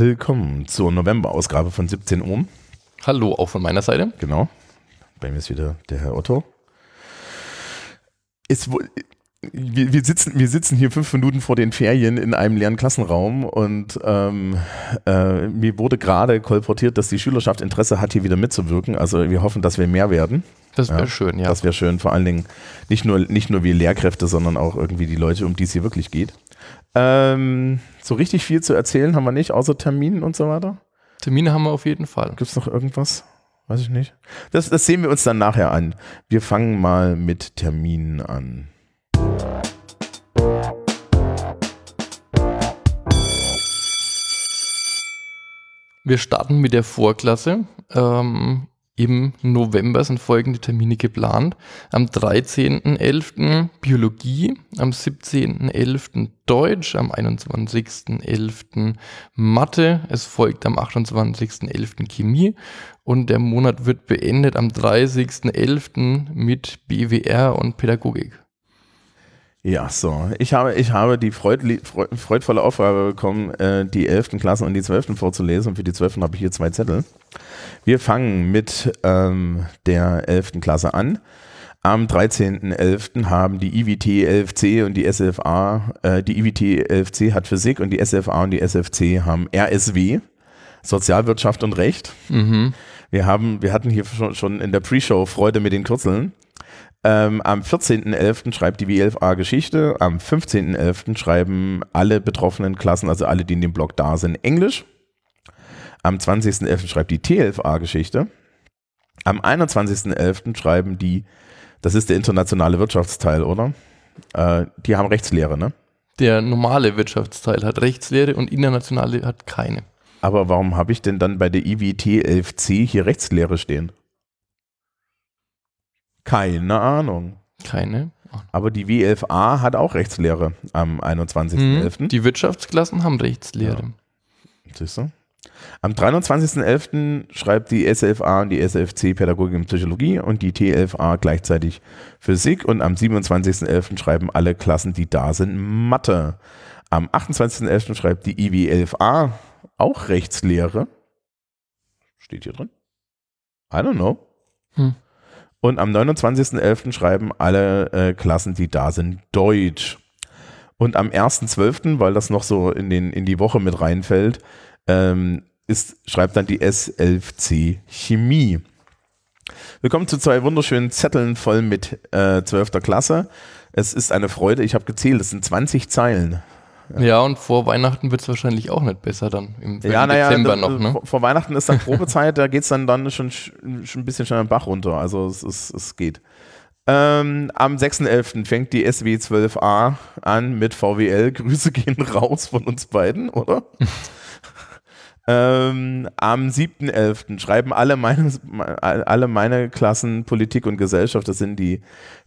willkommen zur November-Ausgabe von 17 Uhr. Hallo, auch von meiner Seite. Genau. Bei mir ist wieder der Herr Otto. Ist wohl, wir, wir, sitzen, wir sitzen hier fünf Minuten vor den Ferien in einem leeren Klassenraum und ähm, äh, mir wurde gerade kolportiert, dass die Schülerschaft Interesse hat, hier wieder mitzuwirken. Also wir hoffen, dass wir mehr werden. Das wäre ja, schön, ja. Das wäre schön, vor allen Dingen nicht nur, nicht nur wir Lehrkräfte, sondern auch irgendwie die Leute, um die es hier wirklich geht. Ähm, so richtig viel zu erzählen haben wir nicht, außer Terminen und so weiter. Termine haben wir auf jeden Fall. Gibt es noch irgendwas? Weiß ich nicht. Das, das sehen wir uns dann nachher an. Wir fangen mal mit Terminen an. Wir starten mit der Vorklasse. Ähm, Im November sind folgende Termine geplant. Am 13.11. Biologie, am 17.11. Deutsch, am 21.11. Mathe, es folgt am 28.11. Chemie und der Monat wird beendet am 30.11. mit BWR und Pädagogik. Ja, so. Ich habe, ich habe die freud, freudvolle Aufgabe bekommen, äh, die 11. Klassen und die 12. vorzulesen. Und für die 12. habe ich hier zwei Zettel. Wir fangen mit ähm, der 11. Klasse an. Am 13.11. haben die IWT 11C und die SFA, äh, die IWT 11C hat Physik und die SFA und die SFC haben RSW, Sozialwirtschaft und Recht. Mhm. Wir, haben, wir hatten hier schon, schon in der Pre-Show Freude mit den Kürzeln. Ähm, am 14.11. schreibt die W11A Geschichte. Am 15.11. schreiben alle betroffenen Klassen, also alle, die in dem Blog da sind, Englisch. Am 20.11. schreibt die T11A Geschichte. Am 21.11. schreiben die, das ist der internationale Wirtschaftsteil, oder? Äh, die haben Rechtslehre, ne? Der normale Wirtschaftsteil hat Rechtslehre und internationale hat keine. Aber warum habe ich denn dann bei der IWT 11c hier Rechtslehre stehen? Keine Ahnung. Keine. Aber die W11a hat auch Rechtslehre am 21.11. Mhm. Die Wirtschaftsklassen haben Rechtslehre. Ja. Siehst du? Am 23.11. schreibt die SFA und die SFC Pädagogik und Psychologie und die T11A gleichzeitig Physik und am 27.11. schreiben alle Klassen, die da sind, Mathe. Am 28.11. schreibt die IW11A auch Rechtslehre. Steht hier drin? I don't know. Hm. Und am 29.11. schreiben alle äh, Klassen, die da sind, Deutsch. Und am 1.12., weil das noch so in, den, in die Woche mit reinfällt, ähm, ist, schreibt dann die S11C Chemie. Wir kommen zu zwei wunderschönen Zetteln voll mit äh, 12. Klasse. Es ist eine Freude, ich habe gezählt, es sind 20 Zeilen. Ja, und vor Weihnachten wird es wahrscheinlich auch nicht besser dann im ja, naja, Dezember noch. Ne? Vor Weihnachten ist dann Probezeit, da geht es dann, dann schon, schon ein bisschen schon am Bach runter. Also es, es, es geht. Ähm, am 6.11. fängt die SW12A an mit VWL. Grüße gehen raus von uns beiden, oder? ähm, am 7.11. schreiben alle meine, alle meine Klassen Politik und Gesellschaft, das sind die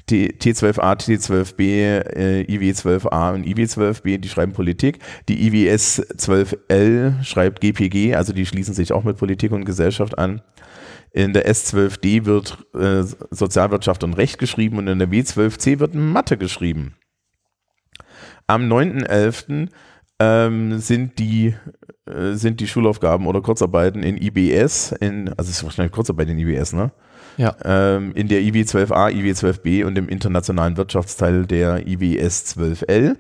T12A, T12B, äh, IW12A und IW12B, die schreiben Politik. Die IWS 12L schreibt GPG, also die schließen sich auch mit Politik und Gesellschaft an. In der S12D wird äh, Sozialwirtschaft und Recht geschrieben und in der W12C wird Mathe geschrieben. Am 9.11. Ähm, sind die äh, sind die Schulaufgaben oder Kurzarbeiten in IBS, in, also es ist wahrscheinlich Kurzarbeit in IBS, ne? Ja. Ähm, in der IW12A, IW12B und im internationalen Wirtschaftsteil der IWS 12L.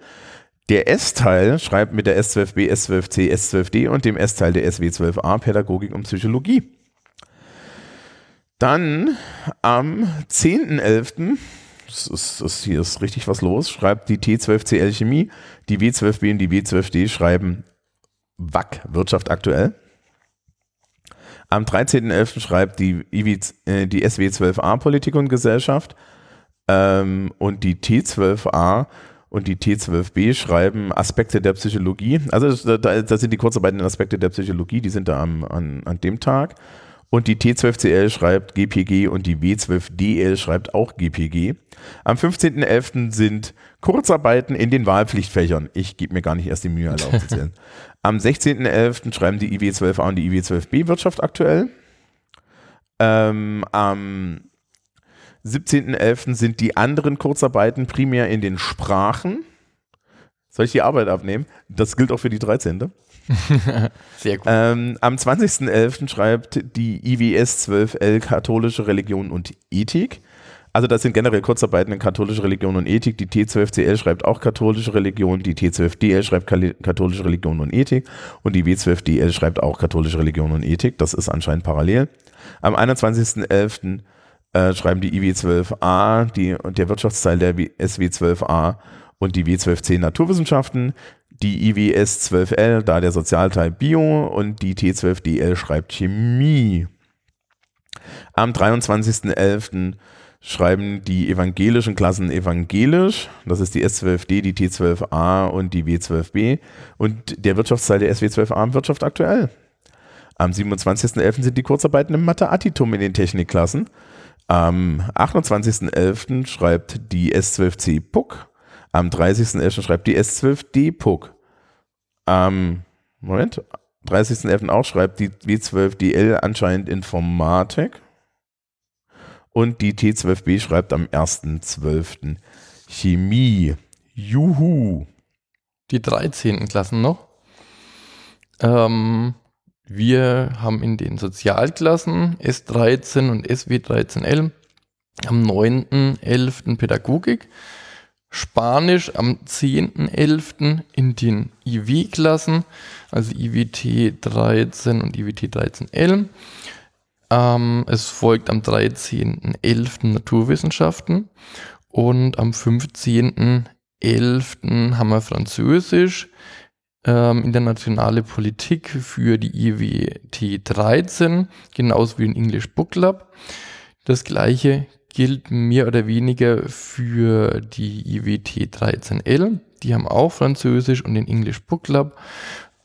Der S-Teil schreibt mit der S12B, S12C, S12D und dem S-Teil der SW12A Pädagogik und Psychologie. Dann am 10.11., das ist, das hier ist richtig was los, schreibt die T12CL Chemie, die W12B und die W12D schreiben WAC Wirtschaft aktuell. Am 13.11. schreibt die, IW, äh, die SW12A Politik und Gesellschaft ähm, und die T12A und die T12B schreiben Aspekte der Psychologie. Also da, da sind die Kurzarbeiten Aspekte der Psychologie, die sind da am, an, an dem Tag. Und die T12CL schreibt GPG und die W12DL schreibt auch GPG. Am 15.11. sind Kurzarbeiten in den Wahlpflichtfächern. Ich gebe mir gar nicht erst die Mühe, alle aufzuzählen. Am 16.11. schreiben die IW12A und die IW12B Wirtschaft aktuell. Ähm, am 17.11. sind die anderen Kurzarbeiten primär in den Sprachen. Soll ich die Arbeit abnehmen? Das gilt auch für die 13. Sehr gut. Ähm, am 20.11. schreibt die IWS 12L Katholische Religion und Ethik. Also das sind generell Kurzarbeiten in katholische Religion und Ethik. Die T12CL schreibt auch katholische Religion, die T12DL schreibt katholische Religion und Ethik und die W12DL schreibt auch katholische Religion und Ethik. Das ist anscheinend parallel. Am 21.11. Äh, schreiben die IW12A, die, der Wirtschaftsteil der SW12A und die W12C Naturwissenschaften, die IWS 12L, da der Sozialteil Bio und die T12DL schreibt Chemie. Am 23.11 schreiben die evangelischen Klassen evangelisch. Das ist die S12D, die T12A und die W12B. Und der Wirtschaftsteil der SW12A Wirtschaft aktuell. Am 27.11. sind die Kurzarbeiten im Mathe-Attitum in den Technikklassen. Am 28.11. schreibt die S12C PUC. Am 30.11. schreibt die S12D PUC. Am Moment, 30.11. auch schreibt die W12DL anscheinend Informatik. Und die T12B schreibt am 1.12. Chemie. Juhu. Die 13. Klassen noch. Ähm, wir haben in den Sozialklassen S13 und SW13L am 9.11. Pädagogik, Spanisch am 10.11. in den IW-Klassen, also IWT 13 und IWT 13L. Ähm, es folgt am 13.11. Naturwissenschaften und am 15.11. haben wir Französisch, ähm, internationale Politik für die IWT 13, genauso wie den English Book Club. Das gleiche gilt mehr oder weniger für die IWT 13L. Die haben auch Französisch und den English Book Club.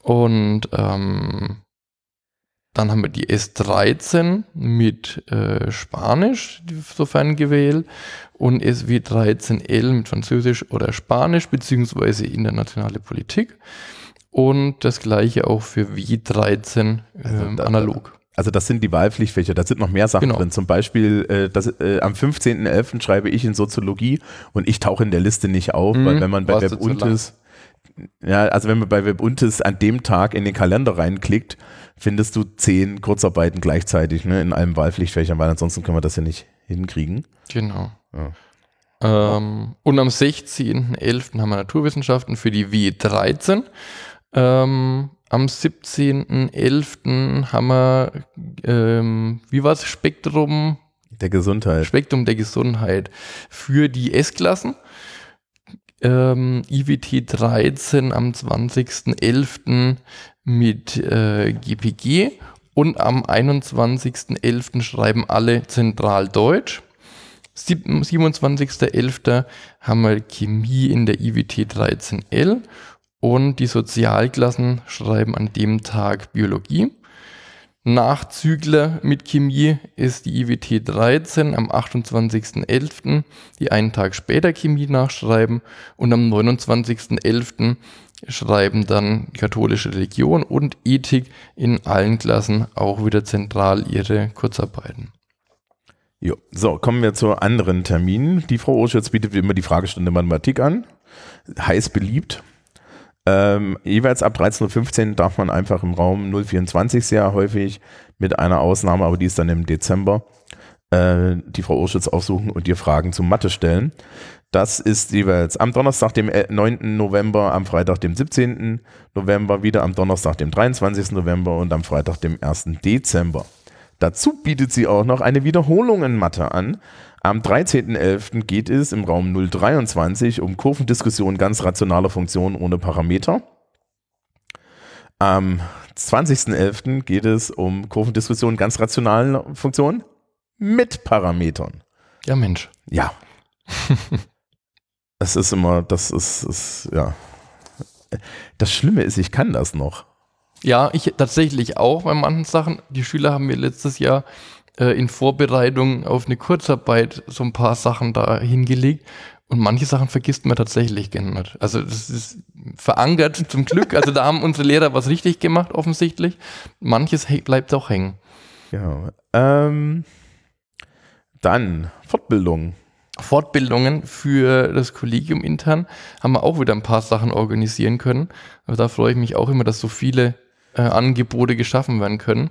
Und ähm, dann haben wir die S13 mit äh, Spanisch, sofern gewählt, und SW13L mit Französisch oder Spanisch, beziehungsweise internationale Politik. Und das gleiche auch für W13 also ähm, also analog. Also das sind die Wahlpflichtfächer, da sind noch mehr Sachen genau. drin. Zum Beispiel äh, das, äh, am 15.11. schreibe ich in Soziologie und ich tauche in der Liste nicht auf, mhm, weil wenn man bei WebUntis, ja, also wenn man bei WebUntis an dem Tag in den Kalender reinklickt, findest du zehn Kurzarbeiten gleichzeitig ne, in allen Wahlpflichtfächern, weil ansonsten können wir das ja nicht hinkriegen. Genau. Ja. Ähm, und am 16.11. haben wir Naturwissenschaften für die W13. Ähm, am 17.11. haben wir, ähm, wie war es, Spektrum der Gesundheit. Spektrum der Gesundheit für die S-Klassen. Ähm, IWT 13 am 20.11 mit äh, GPG und am 21.11. schreiben alle zentral Deutsch. 27.11. haben wir Chemie in der IWT 13L und die Sozialklassen schreiben an dem Tag Biologie. Nachzügler mit Chemie ist die IWT 13 am 28.11., die einen Tag später Chemie nachschreiben und am 29.11 schreiben dann katholische Religion und Ethik in allen Klassen auch wieder zentral ihre Kurzarbeiten. Jo. So, kommen wir zu anderen Terminen. Die Frau Oschitz bietet wie immer die Fragestunde Mathematik an. Heiß beliebt. Ähm, jeweils ab 13.15 Uhr darf man einfach im Raum 024 sehr häufig, mit einer Ausnahme, aber die ist dann im Dezember, äh, die Frau Urschitz aufsuchen und ihr Fragen zu Mathe stellen. Das ist jeweils am Donnerstag, dem 9. November, am Freitag, dem 17. November, wieder am Donnerstag, dem 23. November und am Freitag, dem 1. Dezember. Dazu bietet sie auch noch eine Wiederholung in Mathe an. Am 13.11. geht es im Raum 023 um Kurvendiskussion ganz rationaler Funktionen ohne Parameter. Am 20.11. geht es um Kurvendiskussion ganz rationalen Funktionen mit Parametern. Ja, Mensch. Ja. Das ist immer, das ist, ist, ja. Das Schlimme ist, ich kann das noch. Ja, ich tatsächlich auch bei manchen Sachen. Die Schüler haben mir letztes Jahr äh, in Vorbereitung auf eine Kurzarbeit so ein paar Sachen da hingelegt. Und manche Sachen vergisst man tatsächlich gerne. Also das ist verankert zum Glück. Also da haben unsere Lehrer was richtig gemacht, offensichtlich. Manches bleibt auch hängen. Genau. Ähm, dann Fortbildung. Fortbildungen für das Kollegium intern haben wir auch wieder ein paar Sachen organisieren können. Also da freue ich mich auch immer, dass so viele äh, Angebote geschaffen werden können.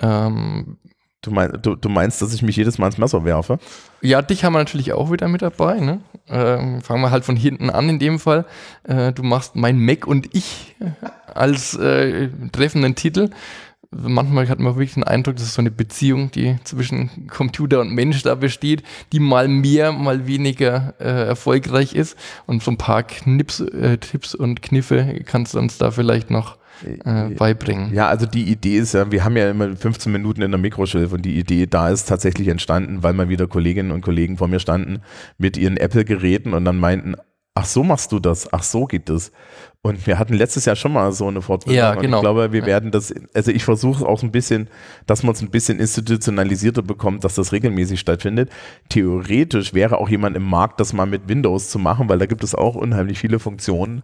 Ähm, Du, mein, du, du, meinst, dass ich mich jedes Mal ins Messer werfe? Ja, dich haben wir natürlich auch wieder mit dabei. Ne? Ähm, fangen wir halt von hinten an in dem Fall. Äh, du machst mein Mac und ich als äh, treffenden Titel. Manchmal hat man wirklich den Eindruck, dass es so eine Beziehung, die zwischen Computer und Mensch da besteht, die mal mehr, mal weniger äh, erfolgreich ist. Und so ein paar Knips, äh, Tipps und Kniffe kannst du uns da vielleicht noch äh, beibringen. Ja, also die Idee ist ja, wir haben ja immer 15 Minuten in der Mikroschilfe und die Idee da ist tatsächlich entstanden, weil mal wieder Kolleginnen und Kollegen vor mir standen mit ihren Apple-Geräten und dann meinten, ach so machst du das, ach so geht das. Und wir hatten letztes Jahr schon mal so eine Fortbildung. Ja, genau. Und ich glaube, wir werden das, also ich versuche auch so ein bisschen, dass man es ein bisschen institutionalisierter bekommt, dass das regelmäßig stattfindet. Theoretisch wäre auch jemand im Markt, das mal mit Windows zu machen, weil da gibt es auch unheimlich viele Funktionen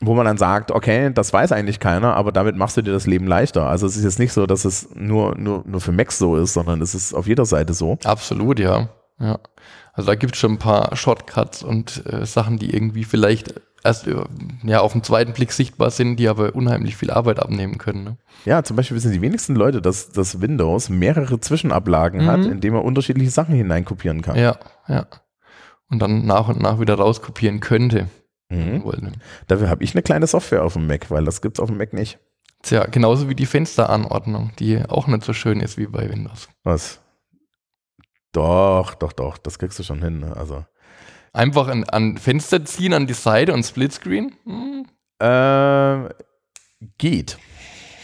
wo man dann sagt, okay, das weiß eigentlich keiner, aber damit machst du dir das Leben leichter. Also es ist jetzt nicht so, dass es nur, nur, nur für Macs so ist, sondern es ist auf jeder Seite so. Absolut, ja. ja. Also da gibt es schon ein paar Shortcuts und äh, Sachen, die irgendwie vielleicht erst äh, ja, auf den zweiten Blick sichtbar sind, die aber unheimlich viel Arbeit abnehmen können. Ne? Ja, zum Beispiel wissen die wenigsten Leute, dass, dass Windows mehrere Zwischenablagen mhm. hat, indem man unterschiedliche Sachen hineinkopieren kann. Ja, ja. Und dann nach und nach wieder rauskopieren könnte. Mhm. Wollen. Dafür habe ich eine kleine Software auf dem Mac, weil das gibt es auf dem Mac nicht. Tja, genauso wie die Fensteranordnung, die auch nicht so schön ist wie bei Windows. Was? Doch, doch, doch, das kriegst du schon hin. Ne? Also. Einfach an, an Fenster ziehen, an die Seite und Splitscreen? Hm. Äh, geht.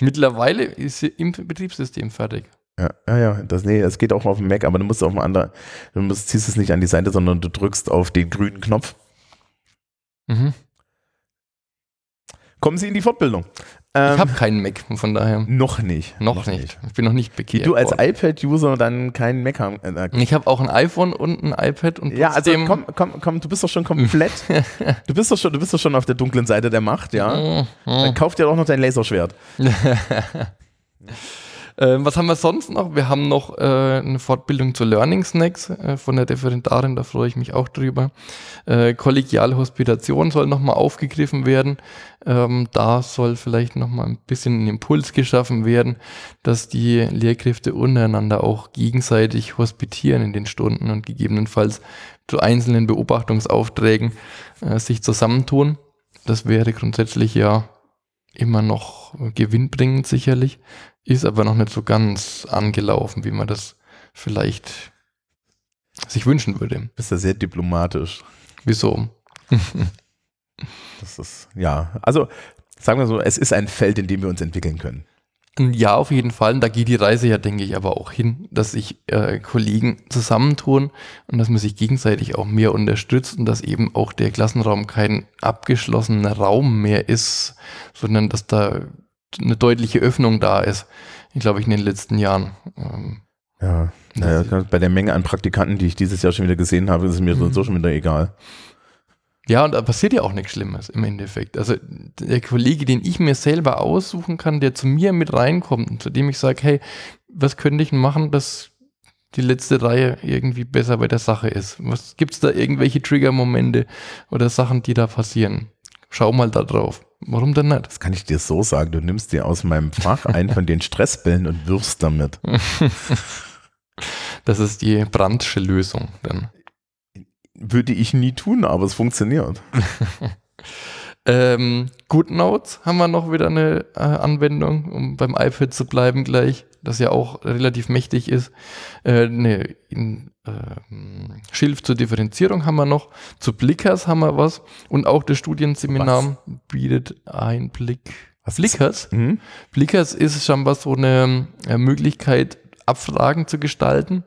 Mittlerweile ist sie im Betriebssystem fertig. Ja, ja, ja. Das, nee, es geht auch auf dem Mac, aber du musst auf dem anderen, du musst, ziehst es nicht an die Seite, sondern du drückst auf den grünen Knopf Mhm. Kommen Sie in die Fortbildung. Ähm, ich habe keinen Mac, von daher. Noch nicht. Noch, noch nicht. nicht. Ich bin noch nicht bekehrt. Wie du als iPad-User dann keinen Mac haben. Äh, ich habe auch ein iPhone und ein iPad und Ja, also komm, komm, komm, du bist doch schon komplett. du bist doch schon, du bist doch schon auf der dunklen Seite der Macht, ja. Mhm. Dann kauf dir doch noch dein Laserschwert. Äh, was haben wir sonst noch? Wir haben noch äh, eine Fortbildung zu Learning Snacks äh, von der Referendarin, da freue ich mich auch drüber. Äh, kollegiale Hospitation soll nochmal aufgegriffen werden. Ähm, da soll vielleicht nochmal ein bisschen ein Impuls geschaffen werden, dass die Lehrkräfte untereinander auch gegenseitig hospitieren in den Stunden und gegebenenfalls zu einzelnen Beobachtungsaufträgen äh, sich zusammentun. Das wäre grundsätzlich ja immer noch gewinnbringend sicherlich ist aber noch nicht so ganz angelaufen, wie man das vielleicht sich wünschen würde. Bist ja sehr diplomatisch. Wieso? das ist, ja, also sagen wir so, es ist ein Feld, in dem wir uns entwickeln können. Ja, auf jeden Fall. Und da geht die Reise ja, denke ich, aber auch hin, dass sich äh, Kollegen zusammentun und dass man sich gegenseitig auch mehr unterstützt und dass eben auch der Klassenraum kein abgeschlossener Raum mehr ist, sondern dass da eine deutliche Öffnung da ist, ich glaube ich, in den letzten Jahren. Ähm, ja, naja, bei der Menge an Praktikanten, die ich dieses Jahr schon wieder gesehen habe, ist es mir mhm. so schon wieder egal. Ja, und da passiert ja auch nichts Schlimmes im Endeffekt. Also der Kollege, den ich mir selber aussuchen kann, der zu mir mit reinkommt und zu dem ich sage, hey, was könnte ich machen, dass die letzte Reihe irgendwie besser bei der Sache ist? Was gibt es da irgendwelche Trigger-Momente oder Sachen, die da passieren? Schau mal da drauf. Warum denn nicht? Das kann ich dir so sagen. Du nimmst dir aus meinem Fach einen von den Stressbällen und wirfst damit. das ist die Brandsche Lösung dann. Würde ich nie tun, aber es funktioniert. ähm, GoodNotes haben wir noch wieder eine äh, Anwendung, um beim iPad zu bleiben gleich, das ja auch relativ mächtig ist. Äh, eine in, ähm, Schilf zur Differenzierung haben wir noch, zu Blickers haben wir was und auch das Studienseminar was? bietet Einblick. Was Blickers? Mhm. Blickers ist scheinbar so eine äh, Möglichkeit, Abfragen zu gestalten,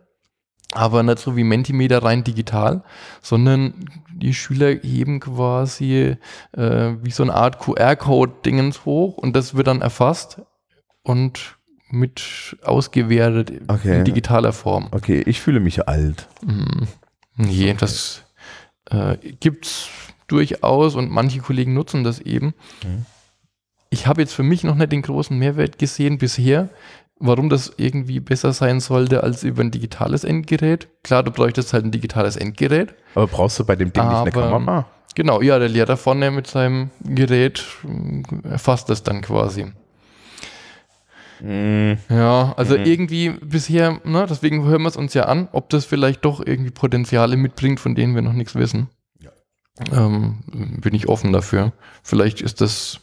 aber nicht so wie Mentimeter rein digital, sondern die Schüler heben quasi äh, wie so eine Art QR-Code-Dingens hoch und das wird dann erfasst und mit ausgewertet okay. in digitaler Form. Okay, ich fühle mich alt. Mhm. Nee, okay. das äh, gibt es durchaus und manche Kollegen nutzen das eben. Mhm. Ich habe jetzt für mich noch nicht den großen Mehrwert gesehen bisher. Warum das irgendwie besser sein sollte als über ein digitales Endgerät. Klar, du bräuchtest halt ein digitales Endgerät. Aber brauchst du bei dem Ding nicht eine Aber- Kamera? Genau, ja, der Lehrer vorne mit seinem Gerät äh, erfasst das dann quasi. Mm, Ja, also Mhm. irgendwie bisher, ne, deswegen hören wir es uns ja an, ob das vielleicht doch irgendwie Potenziale mitbringt, von denen wir noch nichts wissen. Ja. Ähm, bin ich offen dafür. Vielleicht ist das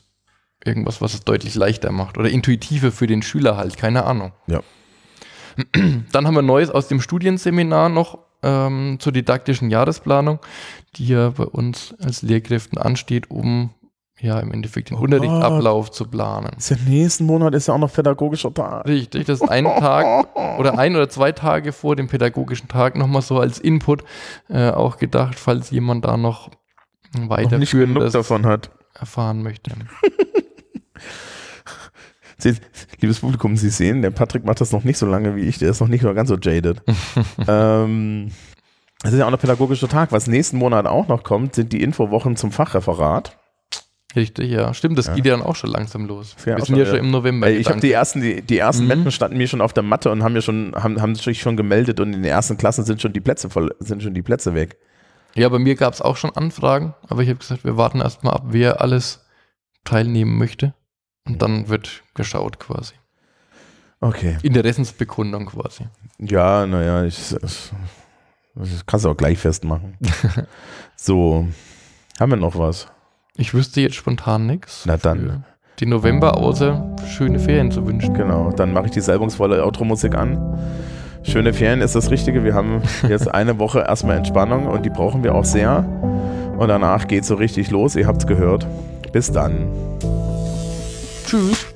irgendwas, was es deutlich leichter macht oder intuitiver für den Schüler halt, keine Ahnung. Ja. Dann haben wir Neues aus dem Studienseminar noch ähm, zur didaktischen Jahresplanung, die ja bei uns als Lehrkräften ansteht, um ja im Endeffekt den Oh Unterrichtsablauf zu planen. ist ja nächsten Monat ist ja auch noch pädagogischer Tag. Richtig, das ist ein Tag oder ein oder zwei Tage vor dem pädagogischen Tag nochmal so als Input äh, auch gedacht, falls jemand da noch weiterführendes davon hat. erfahren möchte. Sie, liebes Publikum, Sie sehen, der Patrick macht das noch nicht so lange wie ich, der ist noch nicht so ganz so jaded. ähm, es ist ja auch noch pädagogischer Tag. Was nächsten Monat auch noch kommt, sind die Infowochen zum Fachreferat. Richtig, ja. Stimmt, das Ja. geht ja dann auch schon langsam los. Ja, Wir sind schon, ja schon im November. Weil ich habe die ersten, die, die ersten Mhm. Metten standen mir schon auf der Matte und haben mir schon, haben, haben sich schon gemeldet und in den ersten Klassen sind schon die Plätze voll, sind schon die Plätze weg. ja, bei mir gab es auch schon Anfragen, aber ich habe gesagt, wir warten erstmal ab, wer alles teilnehmen möchte. Und dann wird geschaut quasi. Okay. Interessensbekundung quasi. Ja, naja, ich, das, das kannst du auch gleich festmachen. so, haben wir noch was? Ich wüsste jetzt spontan nichts. Na dann. Die November außer schöne Ferien zu wünschen. Genau, dann mache ich die salbungsvolle Outro-Musik an. Schöne Ferien ist das Richtige. Wir haben jetzt eine Woche erstmal Entspannung und die brauchen wir auch sehr. Und danach geht so richtig los. Ihr habt es gehört. Bis dann. Tschüss.